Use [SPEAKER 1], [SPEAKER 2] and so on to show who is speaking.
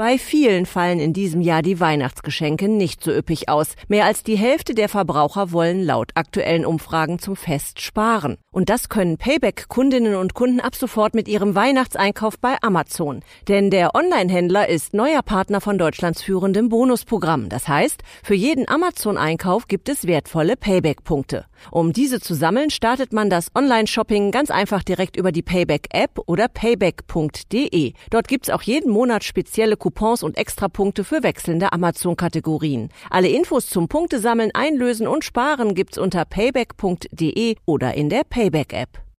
[SPEAKER 1] Bei vielen fallen in diesem Jahr die Weihnachtsgeschenke nicht so üppig aus. Mehr als die Hälfte der Verbraucher wollen laut aktuellen Umfragen zum Fest sparen. Und das können Payback-Kundinnen und Kunden ab sofort mit ihrem Weihnachtseinkauf bei Amazon. Denn der Online-Händler ist neuer Partner von Deutschlands führendem Bonusprogramm. Das heißt, für jeden Amazon-Einkauf gibt es wertvolle Payback-Punkte. Um diese zu sammeln, startet man das Online-Shopping ganz einfach direkt über die Payback-App oder payback.de. Dort gibt's auch jeden Monat spezielle und Extrapunkte für wechselnde Amazon-Kategorien. Alle Infos zum Punktesammeln, Einlösen und Sparen gibt's unter payback.de oder in der Payback-App.